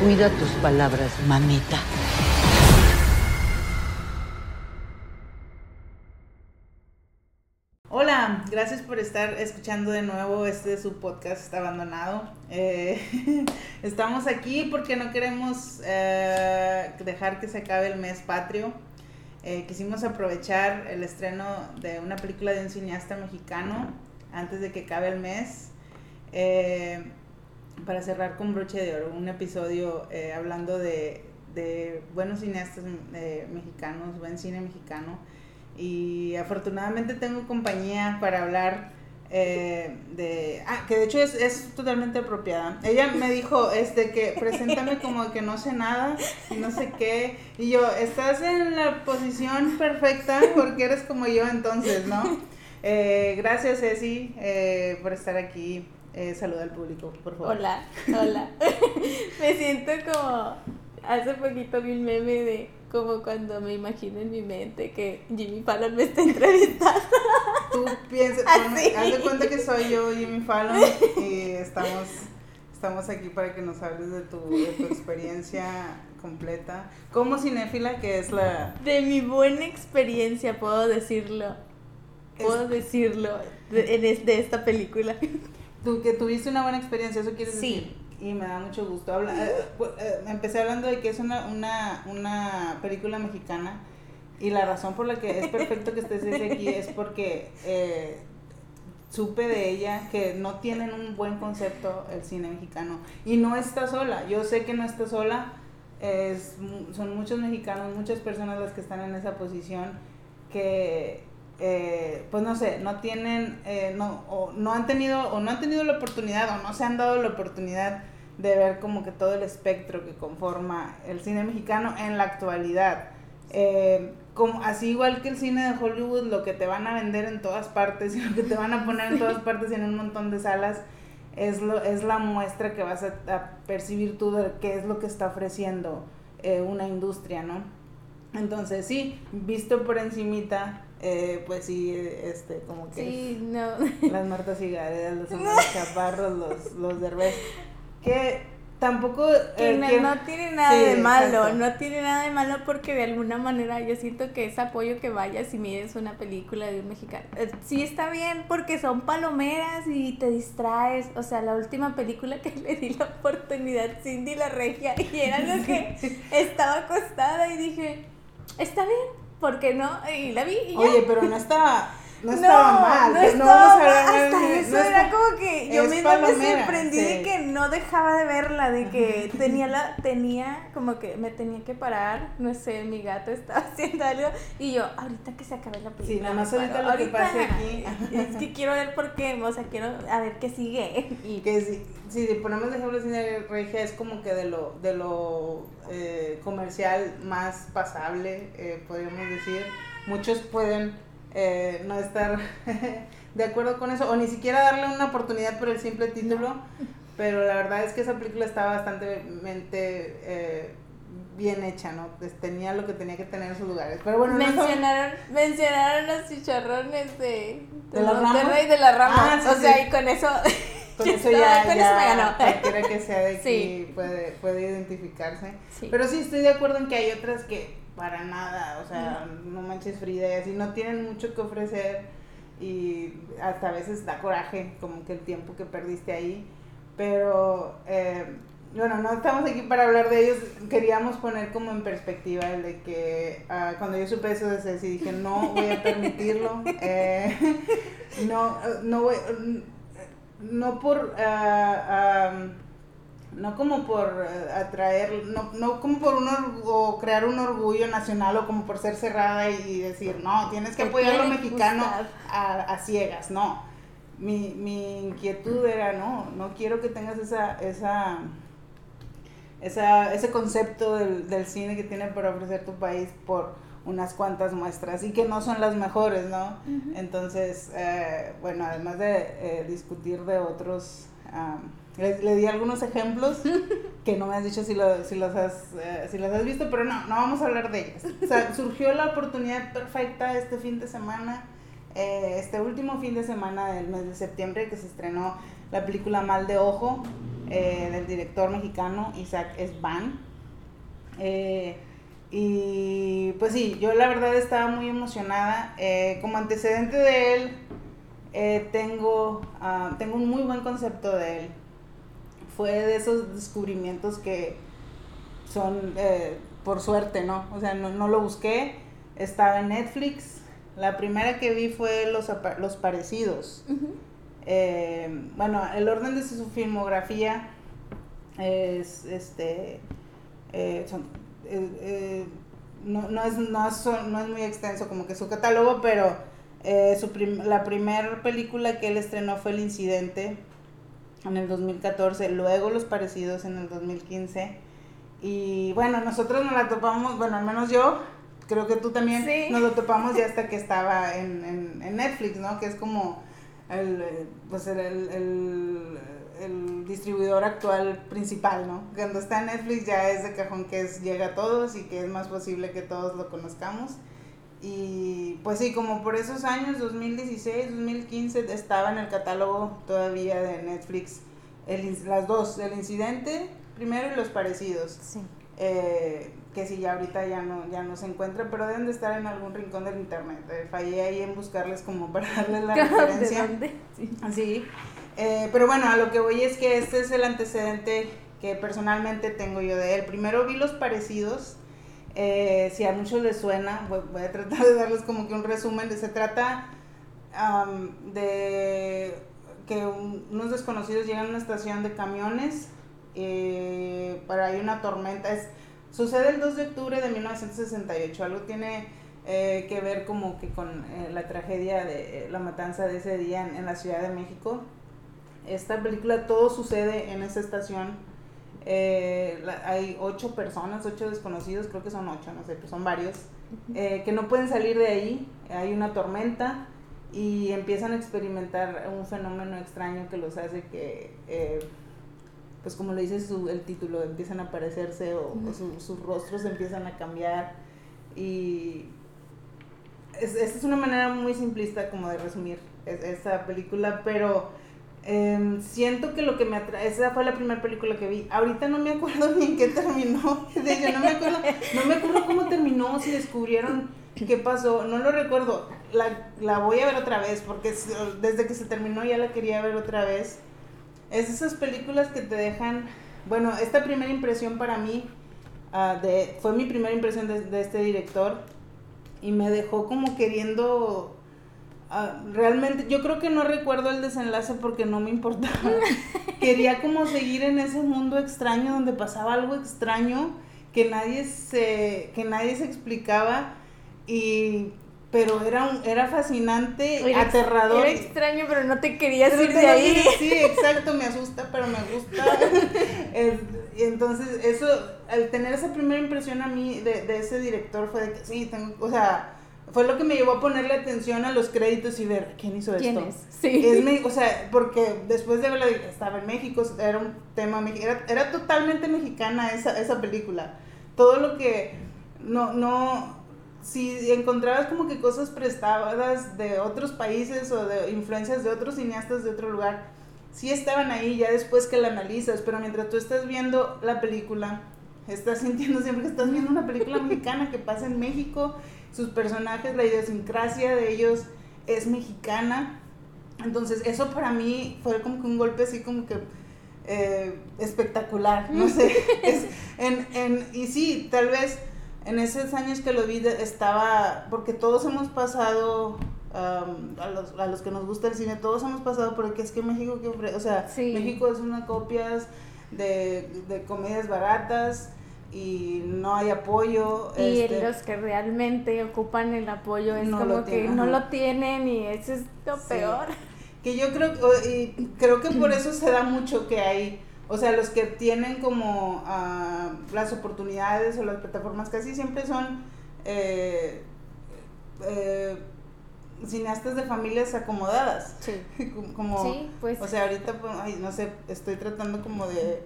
Cuida tus palabras, mamita. Hola, gracias por estar escuchando de nuevo este su podcast abandonado. Eh, estamos aquí porque no queremos eh, dejar que se acabe el mes patrio. Eh, quisimos aprovechar el estreno de una película de un cineasta mexicano antes de que acabe el mes para cerrar con broche de oro un episodio hablando de, de buenos cineastas mexicanos, buen cine mexicano y afortunadamente tengo compañía para hablar eh, de... Ah, que de hecho es, es, totalmente apropiada. Ella me dijo este que preséntame como que no sé nada y no sé qué. Y yo, estás en la posición perfecta porque eres como yo entonces, ¿no? Eh, gracias, Ceci, eh, por estar aquí. Eh, saluda al público, por favor. Hola, hola. me siento como... Hace poquito vi un meme de como cuando me imagino en mi mente que Jimmy Fallon me está entrevistando. Tú piensas, haz de cuenta que soy yo Jimmy Fallon y estamos, estamos aquí para que nos hables de tu, de tu experiencia completa. Como cinéfila, que es la... De mi buena experiencia, puedo decirlo. Puedo decirlo de, de, esta película. Tú que tuviste una buena experiencia, ¿eso quieres decir? Sí y me da mucho gusto. Habla, eh, pues, eh, empecé hablando de que es una, una, una película mexicana y la razón por la que es perfecto que estés aquí es porque eh, supe de ella que no tienen un buen concepto el cine mexicano y no está sola. Yo sé que no está sola. Es, son muchos mexicanos, muchas personas las que están en esa posición que pues no sé, no tienen, no, o no han tenido, o no han tenido la oportunidad, o no se han dado la oportunidad de ver como que todo el espectro que conforma el cine mexicano en la actualidad. Eh, como, así igual que el cine de Hollywood, lo que te van a vender en todas partes y lo que te van a poner en todas partes y en un montón de salas es, lo, es la muestra que vas a, percibir tú de qué es lo que está ofreciendo eh, una industria, ¿no? Entonces sí, visto por encimita, eh, pues sí, este, como que sí, no. las Martas y los, los Chaparros, los, los Derbez, que tampoco eh, no, tiene nada de malo, no tiene nada de malo porque de alguna manera yo siento que es apoyo que vayas y mires una película de un mexicano. Eh, sí está bien porque son palomeras y te distraes, o sea, la última película que le di la oportunidad Cindy la regia y era lo que estaba acostada y dije, está bien, ¿por qué no? Y la vi y Oye, pero no está no estaba mal. No, no vamos a hasta eso era como que yo misma me sorprendí de que no dejaba de verla, de que tenía la, tenía como que me tenía que parar, no sé, mi gato estaba haciendo algo y yo, ahorita que se acabe la película. Sí, nada más ahorita lo que pase aquí. Es que quiero ver por qué, o sea, quiero a ver qué sigue. Y que si, si ponemos de ejemplo cine regia es como que de lo, de lo eh, comercial más pasable, eh, podríamos decir. Muchos pueden eh, no estar de acuerdo con eso, o ni siquiera darle una oportunidad por el simple título, pero la verdad es que esa película estaba bastante eh, bien hecha, ¿no? Pues tenía lo que tenía que tener en sus lugares. Pero bueno, mencionaron, mencionaron los chicharrones de, de, la Monterrey de la rama. Ah, o sea, y con eso. Con eso ya, con eso me ganó. cualquiera que sea de aquí puede, puede identificarse. Pero sí, estoy de acuerdo en que hay otras que para nada, o sea, no manches Frida y así, no tienen mucho que ofrecer y hasta a veces da coraje como que el tiempo que perdiste ahí, pero eh, bueno, no estamos aquí para hablar de ellos, queríamos poner como en perspectiva el de que uh, cuando yo supe eso de Ceci dije, no voy a permitirlo, eh, no, no voy, no por... Uh, no como por eh, atraer, no, no como por un o crear un orgullo nacional o como por ser cerrada y decir, no, tienes que apoyar a lo mexicano a, ciegas, no. Mi, mi inquietud era, no, no quiero que tengas esa, esa, esa ese concepto del, del cine que tiene para ofrecer tu país por unas cuantas muestras y que no son las mejores, ¿no? Entonces, eh, bueno, además de eh, discutir de otros... Le, di algunos ejemplos que no me has dicho si, lo, si, los has, eh, si los has visto, pero no, no vamos a hablar de ellos. O sea, surgió la oportunidad perfecta este fin de semana, eh, este último fin de semana del mes de septiembre, que se estrenó la película Mal de Ojo. eh, del director mexicano Isaac Esban. Y pues sí, yo la verdad estaba muy emocionada. Como antecedente de él, tengo, ah, tengo un muy buen concepto de él. Fue de esos descubrimientos que son por suerte, ¿no? O sea, no, lo busqué. Estaba en Netflix. La primera que vi fue Los, los Parecidos. bueno, el orden de su filmografía es este eh, eh, eh, no, no, es, no, es, no, es, muy extenso como que su catálogo, pero su la primera película que él estrenó fue El Incidente en el 2014, luego Los Parecidos en el 2015. Y bueno, nosotros nos la topamos, bueno, al menos yo, creo que tú también, nos lo topamos ya hasta que estaba en, en, en Netflix, ¿no? Que es como el, pues el, el el distribuidor actual principal, ¿no? Cuando está en Netflix ya es de cajón que es, llega a todos y que es más posible que todos lo conozcamos. Y pues sí, como por esos años, 2016, 2015, estaba en el catálogo todavía de Netflix el, las dos, el incidente primero y los parecidos. Sí. Eh, que sí, ya ahorita ya no, ya no se encuentra, pero deben de estar en algún rincón del internet. Eh, fallé ahí en buscarles como para darles la referencia. ¿De Sí. sí. Eh, pero bueno, a lo que voy es que este es el antecedente que personalmente tengo yo de él. Primero vi los parecidos, eh, si a muchos les suena, voy, a tratar de darles como que un resumen. Se trata de que unos desconocidos llegan a una estación de camiones eh, para hay una tormenta. Es, sucede el 2 de octubre de 1968, algo tiene... que ver como que con la tragedia de la matanza de ese día en la Ciudad de México esta película todo sucede en esa estación. Eh, hay ocho personas, ocho desconocidos, creo que son ocho, no sé, pero son varios, eh, que no pueden salir de ahí. Hay una tormenta y empiezan a experimentar un fenómeno extraño que los hace que, eh, pues como le dice su, el título, empiezan a aparecerse o, sus rostros empiezan a cambiar. Y esta es una manera muy simplista como de resumir esa película, pero Em, siento que lo que me atrae, esa fue la primera película que vi. Ahorita no me acuerdo ni en qué terminó. De ella, no me acuerdo, no me acuerdo cómo terminó, si descubrieron qué pasó. No lo recuerdo. La, la voy a ver otra vez porque desde que se terminó ya la quería ver otra vez. Es esas películas que te dejan. Bueno, esta primera impresión para mí uh, de, fue mi primera impresión de, de este director y me dejó como queriendo Ah, realmente, yo creo que no recuerdo el desenlace porque no me importaba. Quería como seguir en ese mundo extraño donde pasaba algo extraño que nadie se, que nadie se explicaba y pero era un, era fascinante, aterrador. Era extraño, pero no te querías ir de ahí. Sí, exacto, me asusta, pero me gusta. y entonces, eso, al tener esa primera impresión a mí de, de ese director fue de que sí, tengo, o sea, fue lo que me llevó a ponerle atención a los créditos y ver quién hizo ¿Quién esto. Es? Sí. Es, o sea, porque después de verla, estaba en México, era un tema, era, era totalmente mexicana esa, esa película. Todo lo que, no, no, si encontrabas como que cosas prestadas de otros países o de influencias de otros cineastas de otro lugar, sí estaban ahí ya después que la analizas, pero mientras tú estás viendo la película, estás sintiendo siempre que estás viendo una película mexicana que pasa en México sus personajes, la idiosincrasia de ellos es mexicana. Entonces eso para mí fue como que un golpe así como que eh, espectacular, no sé. en, en, y sí, tal vez en esos años que lo vi estaba, porque todos hemos pasado, a, los, a los que nos gusta el cine, todos hemos pasado por el que es que México, que, o sea, México es una copias de, de comedias baratas y no hay apoyo. Y este, los que realmente ocupan el apoyo es como que no lo tienen y eso es lo peor. Que yo creo, y creo que por eso se da mucho que hay, o sea, los que tienen como uh, las oportunidades o las plataformas casi siempre son eh, eh, cineastas de familias acomodadas. Sí. como, sí, pues. O sea, ahorita, pues, ay, no sé, estoy tratando como de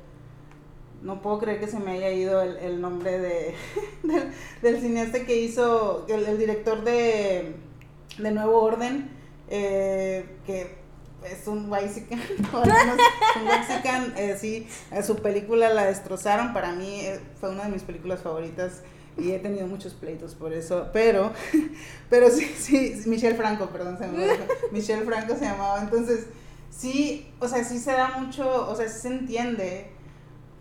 no puedo creer que se me haya ido el, nombre de, del, cineasta que hizo, el, director de, de Nuevo Orden, eh, que es un Waxican, un Waxican, eh, sí, su película la destrozaron, para mí eh, fue una de mis películas favoritas y he tenido muchos pleitos por eso, pero, pero sí, sí, Michelle Franco, perdón, se me Michelle Franco se llamaba, entonces, sí, o sea, sí se da mucho, o sea, sí se entiende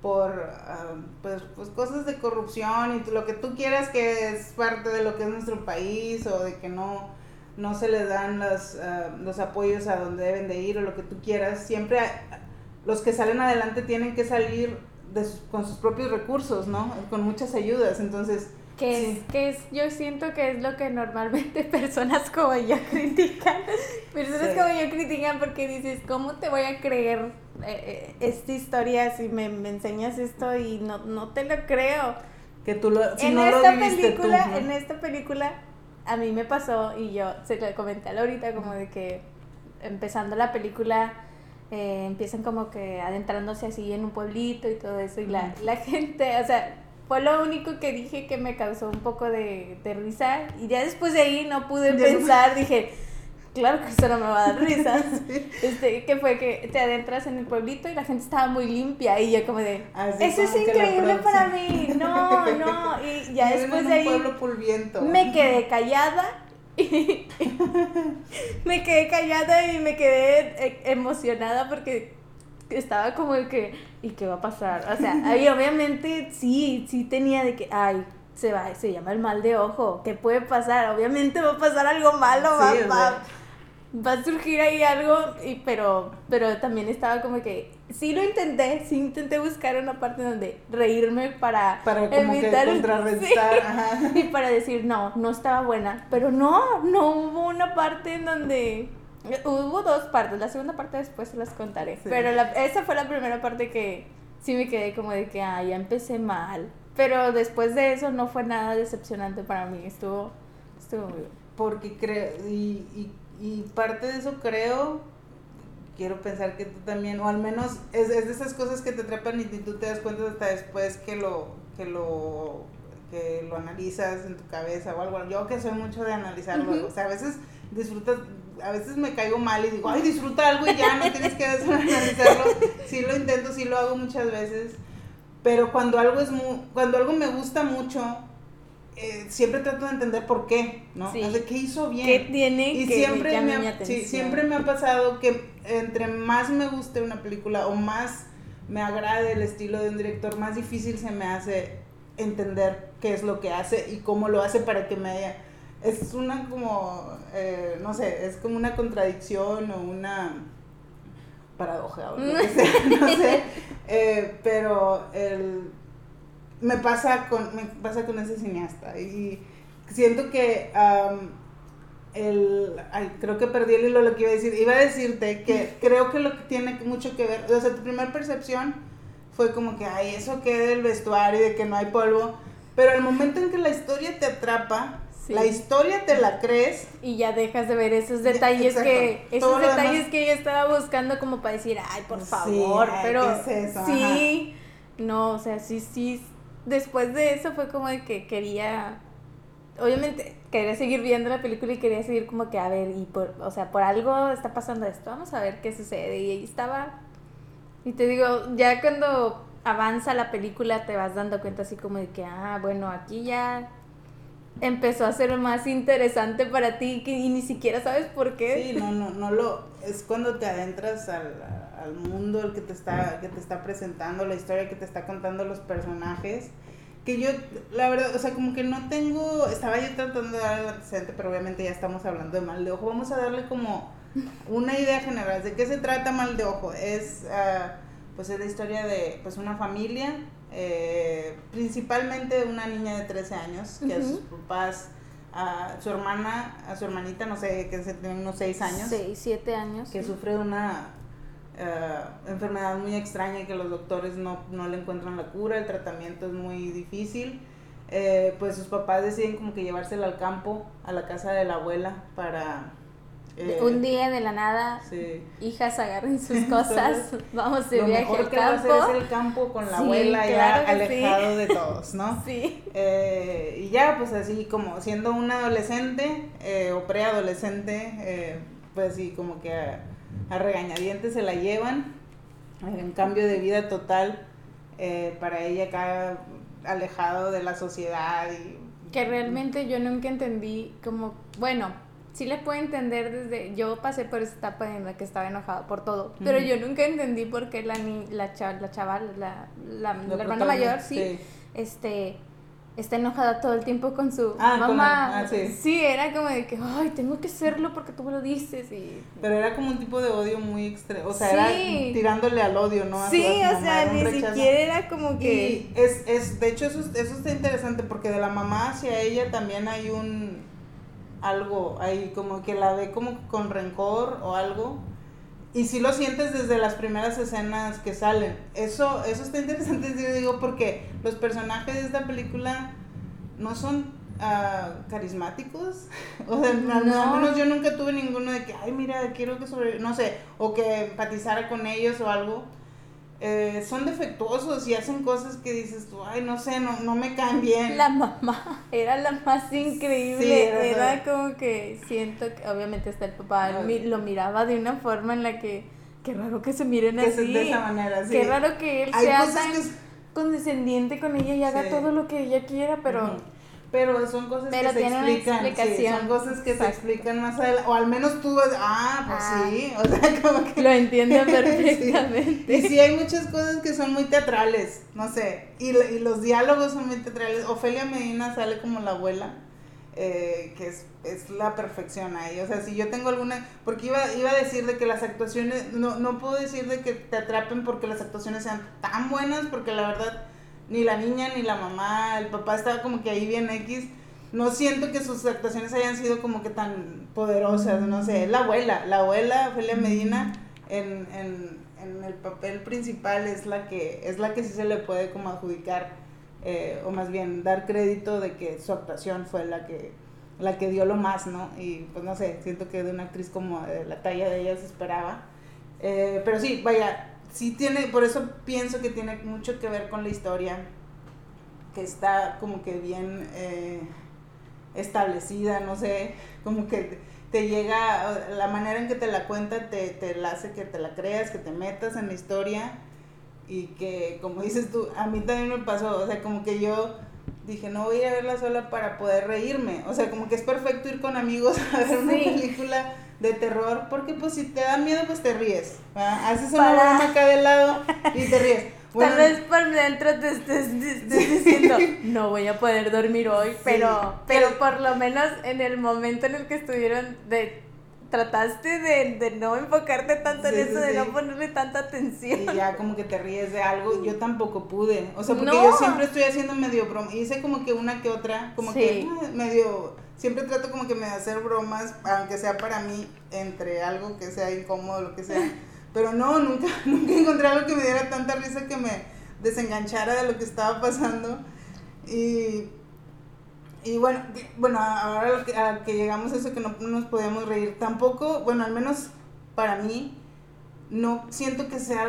por ah, pues, pues, cosas de corrupción y lo que tú quieras que es parte de lo que es nuestro país o de que no, no se les dan los, ah, los apoyos a donde deben de ir o lo que tú quieras, siempre los que salen adelante tienen que salir con sus propios recursos, ¿no? Con muchas ayudas, entonces... Que es, que es, yo siento que es lo que normalmente personas como yo critican. Personas como yo critican porque dices, ¿cómo te voy a creer eh, eh, esta historia si me, enseñas esto y no, no te lo creo? Que tú lo, si en esta película, En esta película a mí me pasó y yo se lo comenté a Laurita como de que empezando la película eh, empiezan como que adentrándose así en un pueblito y todo eso y la, la gente, o sea, fue lo único que dije que me causó un poco de, de risa. Y ya después de ahí no pude pensar, dije, claro que eso no me va a dar risa. Este, que fue que te adentras en el pueblito y la gente estaba muy limpia. Y yo como de, eso es increíble para mí, no, no, y ya después de ahí me quedé callada. Me quedé callada y me quedé eh, emocionada porque estaba como de que, ¿y qué va a pasar? O sea, ahí obviamente sí, sí tenía de que, ay, se va, se llama el mal de ojo, ¿qué puede pasar? Obviamente va a pasar algo malo, va, va a surgir ahí algo, y, pero, pero también estaba como que, sí lo intenté, sí intenté buscar una parte donde reírme para, para como evitar, que contrarrestar, y para decir, no, no estaba buena, pero no, no hubo una parte en donde... Hubo dos partes, la segunda parte después se las contaré, pero la, esa fue la primera parte que sí me quedé como de que, ah, ya empecé mal, pero después de eso no fue nada decepcionante para mí, estuvo, estuvo muy bien. Porque creo, y y parte de eso creo, quiero pensar que tú también, o al menos es, es de esas cosas que te atrapan y tú te das cuenta hasta después que lo, que lo, que lo analizas en tu cabeza o algo. Yo que soy mucho de analizarlo, o sea, a veces disfrutas, a veces me caigo mal y digo, ay, disfruta algo y ya, no tienes que analizarlo. Sí lo intento, sí lo hago muchas veces, pero cuando algo es muy, cuando algo me gusta mucho, eh, siempre trato de entender por qué, ¿no? Sí. qué hizo bien. ¿Qué tiene y siempre me, ha, siempre me ha pasado que entre más me guste una película o más me agrade el estilo de un director, más difícil se me hace entender qué es lo que hace y cómo lo hace para que me haya... Es una como, eh, no sé, es como una contradicción o una paradoja o lo que sea, no sé, eh, pero el me pasa con, me pasa con ese cineasta. Y siento que el, ay, creo que perdí el hilo lo que iba a decir. Iba a decirte que creo que lo que tiene mucho que ver, o sea, tu primera percepción fue como que, ay, eso que del vestuario y de que no hay polvo. Pero el momento en que la historia te atrapa, La historia te la crees. Y ya dejas de ver esos detalles que. Esos detalles que yo estaba buscando como para decir, ay, por favor. pero. Sí. No, o sea, sí, sí, después de eso fue como de que quería, obviamente quería seguir viendo la película y quería seguir como que, a ver, y por, o sea, por algo está pasando esto, vamos a ver qué sucede. Y ahí estaba, y te digo, ya cuando avanza la película te vas dando cuenta así como de que, ah, bueno, aquí ya empezó a ser más interesante para ti y ni siquiera sabes por qué. Sí, no, no, no lo, es cuando te adentras al, al mundo el que te está que te está presentando la historia que te está contando los personajes que yo la verdad o sea como que no tengo estaba yo tratando de dar el antecedente pero obviamente ya estamos hablando de mal de ojo vamos a darle como una idea general de qué se trata mal de ojo es ah, pues es la historia de pues una familia eh, principalmente una niña de 13 años que a sus papás a su hermana, a su hermanita, no sé, que tiene unos 6 años. 6, 7 años. Que sufre una eh, enfermedad muy extraña y que los doctores no, no, le encuentran la cura, el tratamiento es muy difícil. Eh, pues sus papás deciden como que llevársela al campo, a la casa de la abuela, para... Eh, un día de la nada, hijas agarren sus cosas, vamos de viaje al campo. Lo que va a hacer es el campo con la abuela ya alejado de todos, ¿no? Sí. y ya, pues así como siendo una adolescente o preadolescente, pues sí, como que a regañadientes se la llevan, en cambio de vida total eh, para ella acá alejado de la sociedad y que realmente yo nunca entendí como, bueno, sí le puedo entender desde, yo pasé por esa etapa en la que estaba enojado por todo, pero yo nunca entendí por qué la, ni, la, la chaval, la, la, hermana mayor, sí, este está enojada todo el tiempo con su ah, mamá. Ah, sí. era como de que, ay, tengo que serlo porque tú me lo dices. Y... Pero era como un tipo de odio muy extremo. O sea, era tirándole al odio, ¿no? sí, o sea, ni siquiera era como que. Y es, es, de hecho, eso, eso está interesante porque de la mamá hacia ella también hay un. Algo ahí, como que la ve como con rencor o algo. Y si lo sientes desde las primeras escenas que salen. Eso, eso está interesante, digo, porque los personajes de esta película no son uh, carismáticos. O sea, al menos yo nunca tuve ninguno de que, ay, mira, quiero que sobre, no sé, o que empatizara con ellos o algo. Eh, son defectuosos y hacen cosas que dices tú, ay, no sé, no, no me caen bien. La mamá era la más increíble, era, como que siento que obviamente hasta el papá lo miraba de una forma en la que, qué raro que se miren así. de esa manera, sí. Qué raro que él sea tan condescendiente con ella y haga todo lo que ella quiera, pero pero son cosas que se explican. son cosas que se explican más adelante. O al menos tú, ah, pues ah. sí. O sea, como que. Lo entiendo perfectamente. Y sí, hay muchas cosas que son muy teatrales, no sé. Y, y los diálogos son muy teatrales. Ofelia Medina sale como la abuela. Eh, que es, es, la perfección ahí. O sea, si yo tengo alguna. Porque iba, iba a decir de que las actuaciones. No, no puedo decir de que te atrapen porque las actuaciones sean tan buenas, porque la verdad ni la niña, ni la mamá, el papá estaba como que ahí bien X. No siento que sus actuaciones hayan sido como que tan poderosas, no sé. La abuela, la abuela, Ophelia Medina, en, en, el papel principal es la que es la que sí se le puede como adjudicar, eh, o más bien dar crédito de que su actuación fue la que la que dio lo más, ¿no? Y pues no sé, siento que de una actriz como de la talla de ella se esperaba. Eh, pero sí, vaya, sí tiene, por eso pienso que tiene mucho que ver con la historia, que está como que bien eh, establecida, no sé, como que te llega, la manera en que te la cuenta te, te la hace que te la creas, que te metas en la historia y que, como dices tú, a mí también me pasó, o sea, como que yo dije, no voy a ir a verla sola para poder reírme, o sea, como que es perfecto ir con amigos a ver una película de terror, porque pues si te da miedo, pues te ríes. Haces una broma acá de lado y te ríes. Tal vez por dentro te estés, diciendo, no voy a poder dormir hoy, pero, pero, por lo menos en el momento en el que estuvieron de trataste de, de no enfocarte tanto en eso, de no ponerle tanta atención. Y ya como que te ríes de algo, yo tampoco pude. O sea, porque yo siempre estoy haciendo medio broma. Hice como que una que otra, como que medio siempre trato como que me hacer bromas, aunque sea para mí, entre algo que sea incómodo, lo que sea. Pero no, nunca, nunca encontré algo que me diera tanta risa que me desenganchara de lo que estaba pasando. Y, y bueno, bueno, ahora que, a que llegamos a eso que no nos podíamos reír, tampoco, bueno, al menos para mí, no siento que sea,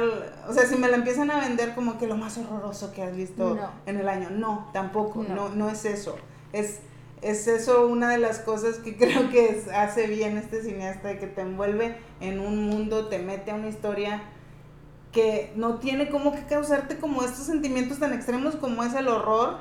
o sea, si me la empiezan a vender como que lo más horroroso que has visto en el año, no, tampoco, no, no es eso. Es es eso una de las cosas que creo que hace bien este cineasta, que te envuelve en un mundo, te mete a una historia que no tiene como que causarte como estos sentimientos tan extremos como es el horror,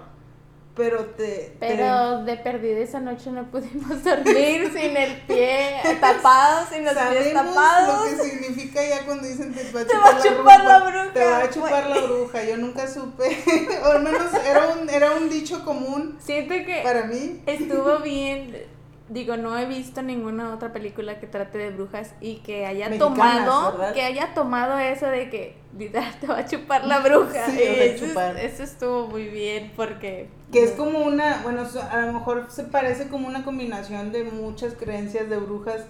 pero te... Pero de perdida esa noche no pudimos dormir sin el pie tapado, sin los pies tapados. lo que significa ya cuando dicen te va a chupar, te va a chupar la, bruja. Te va a chupar la bruja. Yo nunca supe, o al menos era un, era un dicho común Siento que para mí. Estuvo bien digo, no he visto ninguna otra película que trate de brujas y que haya tomado, que haya tomado eso de que te va a chupar la bruja. Sí, eso, eso, estuvo muy bien porque... Que es como una, bueno, a lo mejor se parece como una combinación de muchas creencias de brujas,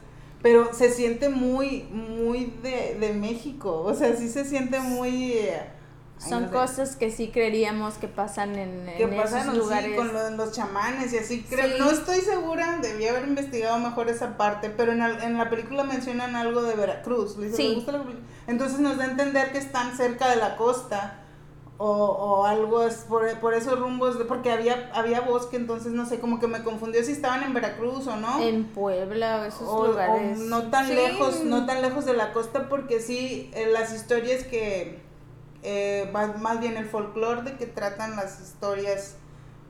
pero se siente muy, muy de, de México, o sea, sí se siente muy... Son cosas que sí creeríamos que pasan en, en esos lugares. con los chamanes y así. Creo, No estoy segura, debía haber investigado mejor esa parte, pero en, en la película mencionan algo de Veracruz. sí. Entonces nos da a entender que están cerca de la costa o, o algo es por, por, esos rumbos, de, porque había, había bosque, entonces no sé, como que me confundió si estaban en Veracruz o no. En Puebla, esos lugares. no tan lejos, no tan lejos de la costa, porque sí, eh, las historias que, eh, más, bien el folclore de que tratan las historias,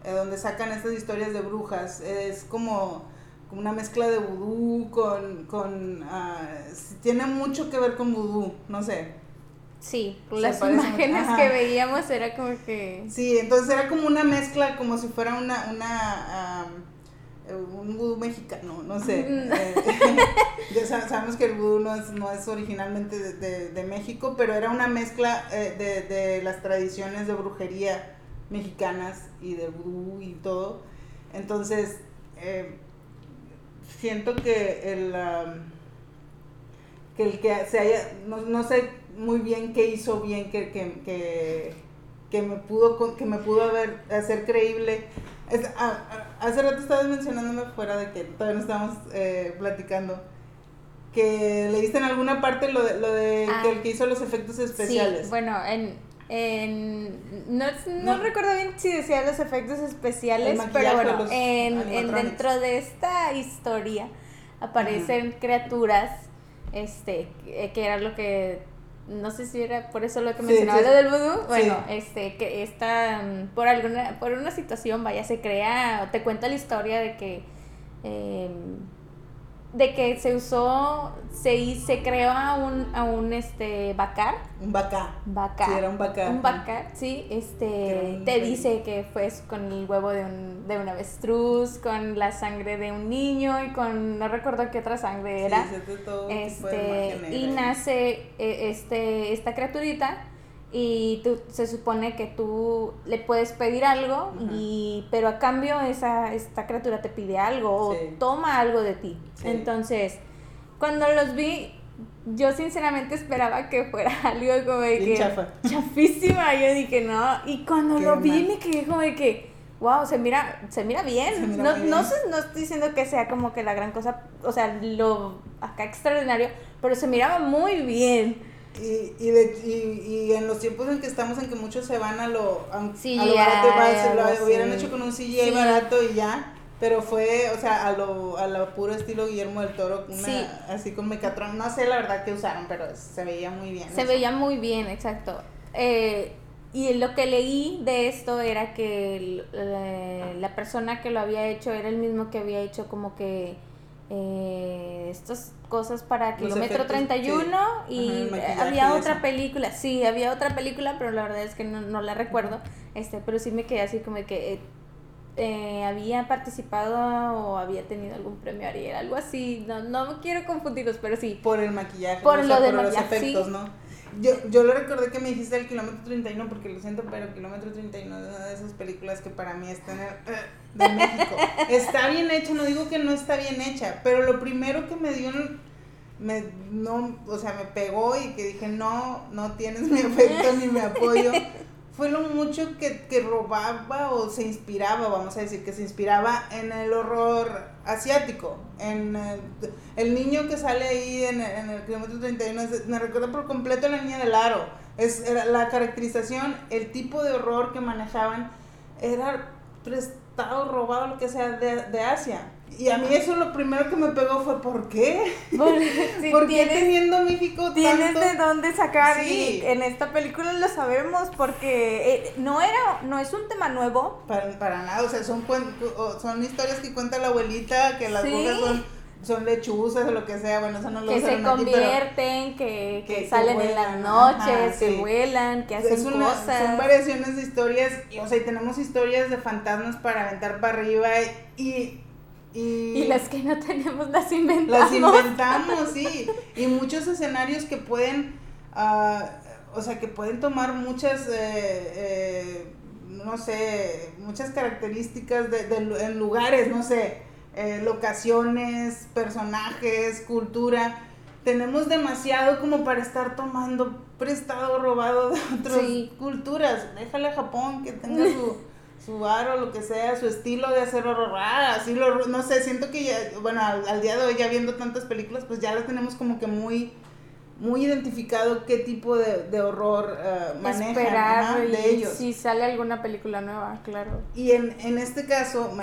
eh, donde sacan estas historias de brujas, es como una mezcla de vudú con, con uh, tiene mucho que ver con vudú, no sé. Sí, las imágenes que veíamos era como que... Sí, entonces era como una mezcla, como si fuera una, una un vudú mexicano, no sé. Mm. Eh, ya sabemos que el vudú no es, no es originalmente de, de, México, pero era una mezcla eh, de, de, las tradiciones de brujería mexicanas y del vudú y todo. Entonces, eh, siento que el, que el que se haya, no, no sé muy bien qué hizo bien, que, que, que, que me pudo que me pudo haber, hacer creíble. Hace rato estabas mencionándome fuera de que todavía no estábamos eh, platicando que leíste en alguna parte lo de, lo de que el que hizo los efectos especiales. Sí, bueno, en, en no, no, recuerdo bien si decía los efectos especiales, pero bueno, en, en, dentro de esta historia aparecen criaturas este que era lo que no sé si era por eso lo que mencionaba lo del vudú, bueno, este, que está, mm, por alguna, por una situación, vaya, se crea, te cuenta la historia de que, eh, de que se usó, se, se creó a un, a un este, bacar. Un bacar. Bacar. Sí, era un bacar. Un bacar, sí, este, te dice que fue con el huevo de un, de un avestruz, con la sangre de un niño y con, no recuerdo qué otra sangre era. este, y nace e, este, esta criaturita y tú, se supone que tú le puedes pedir algo, y, pero a cambio esa, esta criatura te pide algo o toma algo de ti. Entonces, cuando los vi, yo sinceramente esperaba que fuera algo como de que... Chafa. Chafísima, yo dije, no. Y cuando lo vi me quedé como de que, wow, se mira, se mira bien. no, no, no estoy diciendo que sea como que la gran cosa, o sea, lo acá extraordinario, pero se miraba muy bien. Y, y, de, y, y, en los tiempos en que estamos, en que muchos se van a lo, a, lo barato, lo hubieran hecho con un CGI barato y ya. Pero fue, o sea, a lo, a lo puro estilo Guillermo del Toro, una, así con Mecatrón. No sé la verdad que usaron, pero se veía muy bien. Se veía muy bien, exacto. Eh, y lo que leí de esto era que la persona que lo había hecho era el mismo que había hecho como que eh, estas cosas para Kilómetro 31 y había otra película, sí, había otra película, pero la verdad es que no, la recuerdo, este, pero sí me quedé así como que eh, había participado o había tenido algún premio Ariel, algo así, no, no quiero confundirlos, pero sí. Por el maquillaje, por, lo de los efectos, ¿no? Yo, yo lo recordé que me dijiste el kilómetro 31, porque lo siento, pero kilómetro 31 es una de esas películas que para mí está en el, eh, de México. está bien hecha, no digo que no está bien hecha, pero lo primero que me dio, me, no, o sea, me pegó y que dije, no, no tienes mi afecto ni mi apoyo, fue lo mucho que, que robaba o se inspiraba, vamos a decir, que se inspiraba en el horror asiático. En el, niño que sale ahí en, en el kilómetro 31, me recuerda por completo a la niña del aro. Es, era la caracterización, el tipo de horror que manejaban era prestado, robado, lo que sea, de, de Asia. Y a mí eso lo primero que me pegó fue ¿por qué? ¿Por qué teniendo México Tienes de dónde sacar y en esta película lo sabemos porque eh, no era no es un tema nuevo. Para, para nada, o sea, son son historias que cuenta la abuelita que las brujas son son lechuzas o lo que sea, bueno, eso no lo Que se convierten, que, que, salen en las noches, que vuelan, que hacen cosas. Son variaciones de historias, y, o sea, y tenemos historias de fantasmas para aventar para arriba y y, las que no tenemos las inventamos. Las inventamos, sí. Y muchos escenarios que pueden, uh, o sea, que pueden tomar muchas, eh, eh, no sé, muchas características de, de, en lugares, no sé, eh, locaciones, personajes, cultura. Tenemos demasiado como para estar tomando prestado, robado de otras culturas. Déjale a Japón que tenga su su aro, lo que sea, su estilo de hacer horror, así lo, no sé, siento que ya, bueno, al, día de hoy ya viendo tantas películas, pues ya las tenemos como que muy, muy identificado qué tipo de, horror uh, manejan Esperar de ellos. Si sale alguna película nueva, claro. Y en, en este caso,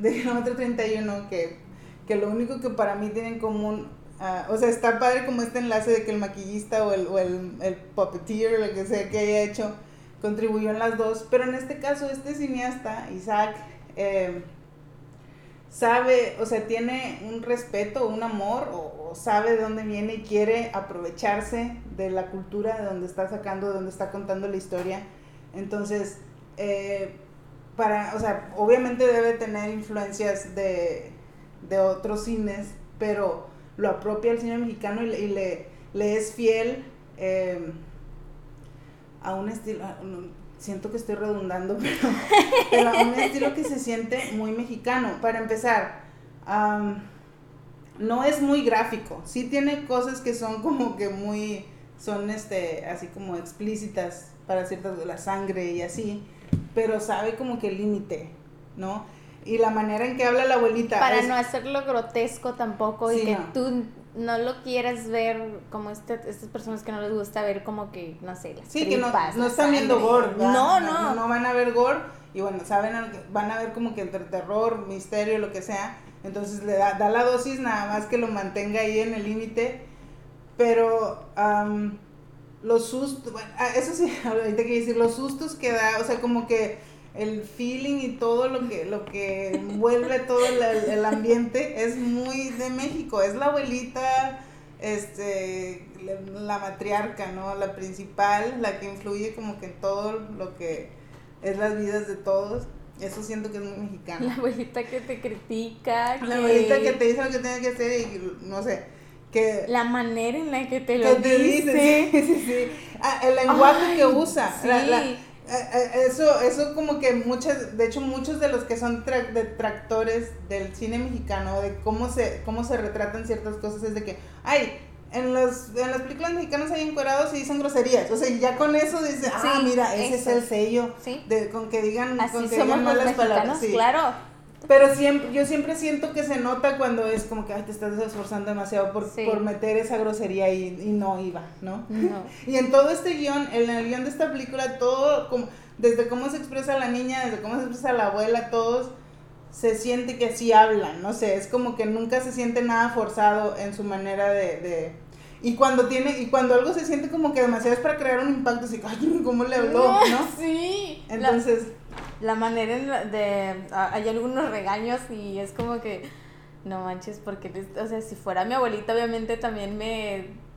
de kilómetro 31, que, que lo único que para mí tiene en común, uh, o sea, está padre como este enlace de que el maquillista o el, o el, el puppeteer, lo que sea que haya hecho, contribuyó en las dos, pero en este caso este cineasta, Isaac, eh, sabe, o sea, tiene un respeto, un amor, o, sabe de dónde viene y quiere aprovecharse de la cultura de donde está sacando, de donde está contando la historia. Entonces, eh, para, o sea, obviamente debe tener influencias de, de otros cines, pero lo apropia el cine mexicano y, le, le, es fiel eh, a un estilo, siento que estoy redundando, pero, a un estilo que se siente muy mexicano. Para empezar, no es muy gráfico, sí tiene cosas que son como que muy, son este, así como explícitas para ciertas, la sangre y así, pero sabe como que el límite, ¿no? Y la manera en que habla la abuelita. Para no hacerlo grotesco tampoco y que tú no lo quieres ver como este, estas personas que no les gusta ver como que, no sé, las Sí, que no, no están viendo gore. No, no, no. van a ver gore y bueno, saben, van a ver como que entre terror, misterio, lo que sea. Entonces le da, da la dosis nada más que lo mantenga ahí en el límite. Pero los sustos, bueno, ah, eso sí, ahorita que decir, los sustos que da, o sea, como que el feeling y todo lo que, lo que envuelve todo el, ambiente es muy de México. Es la abuelita, este, la matriarca, ¿no? La principal, la que influye como que en todo lo que es las vidas de todos. Eso siento que es muy mexicano. La abuelita que te critica. La abuelita que te dice lo que tienes que hacer y no sé. Que, la manera en la que te lo dice. Sí, sí, sí. Ah, el lenguaje que usa. Sí. Eh, eso, eso como que muchas, de hecho muchos de los que son detractores del cine mexicano, de cómo se, cómo se retratan ciertas cosas, es de que, ay, en, los, en las películas mexicanas hay encuerados y dicen groserías. O sea, ya con eso dice, ah, mira, ese es el sello. De, con que digan, con que digan malas palabras. Claro. Pero siempre, yo siempre siento que se nota cuando es como que Ay, te estás esforzando demasiado por, por meter esa grosería y, y no iba, ¿no? y en todo este guion, en el guion de esta película, todo, como, desde cómo se expresa la niña, desde cómo se expresa la abuela, todos se siente que así hablan, no sé, es como que nunca se siente nada forzado en su manera de, de y cuando tiene, y cuando algo se siente como que demasiado es para crear un impacto, así, ay, ¿cómo le habló? ¿No? Sí. Entonces la manera de... Hay algunos regaños y es como que, no manches, porque, o sea, si fuera mi abuelita, obviamente también me...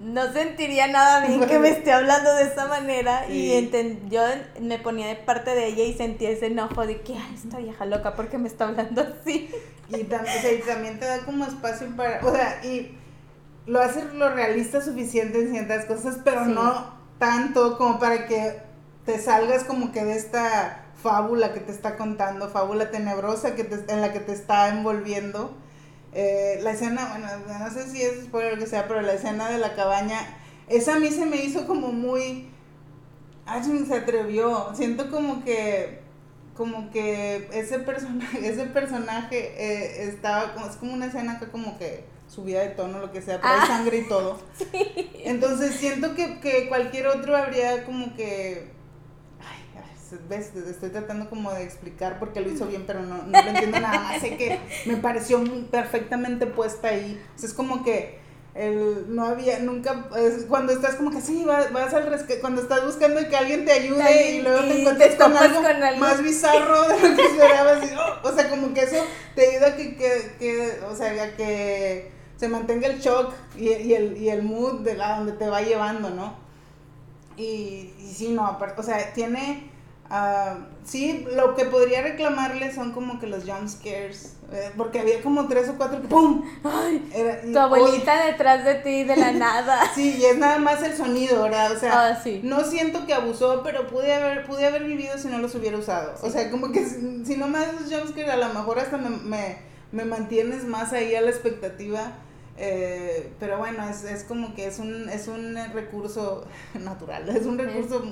No sentiría nada bien que me esté hablando de esa manera y yo me ponía de parte de ella y sentía ese enojo de que, ay, esta vieja loca, porque me está hablando así? Y, también te da como espacio para, o sea, y lo hace lo realista suficiente en ciertas cosas, pero no tanto como para que te salgas como que de esta fábula que te está contando, fábula tenebrosa que te, en la que te está envolviendo. Eh, la escena, bueno, no sé si es por lo que sea, pero la escena de la cabaña, esa a mí se me hizo como muy... Ay, se atrevió. Siento como que como que ese personaje, ese personaje eh, estaba como, es como una escena que como que subida de tono, lo que sea, pero hay ah. sangre y todo. Entonces siento que, que cualquier otro habría como que ves, estoy tratando como de explicar porque lo hizo bien, pero no, no lo entiendo nada más. Sé que me pareció perfectamente puesta ahí. es como que el, no había, nunca, cuando estás como que sí, vas, vas al rescate, cuando estás buscando que alguien te ayude y, luego te encuentras con, algo más bizarro de lo que esperabas. Oh, o sea, como que eso te ayuda a que, que, que o sea, a que se mantenga el shock y, y, el, y el mood de la donde te va llevando, ¿no? Y, y sí, no, aparte, o sea, tiene Uh, sí, lo que podría reclamarle son como que los jump scares. Eh, porque había como tres o cuatro que ¡pum! Ay, tu abuelita detrás de ti de la nada. sí, y es nada más el sonido, ¿verdad? O sea, ah, no siento que abusó, pero pude haber, pude haber vivido si no los hubiera usado. O sea, como que si, no me haces jump scares, a lo mejor hasta me, me, me mantienes más ahí a la expectativa. Eh, pero bueno, es, es como que es un, es un recurso natural, es un recurso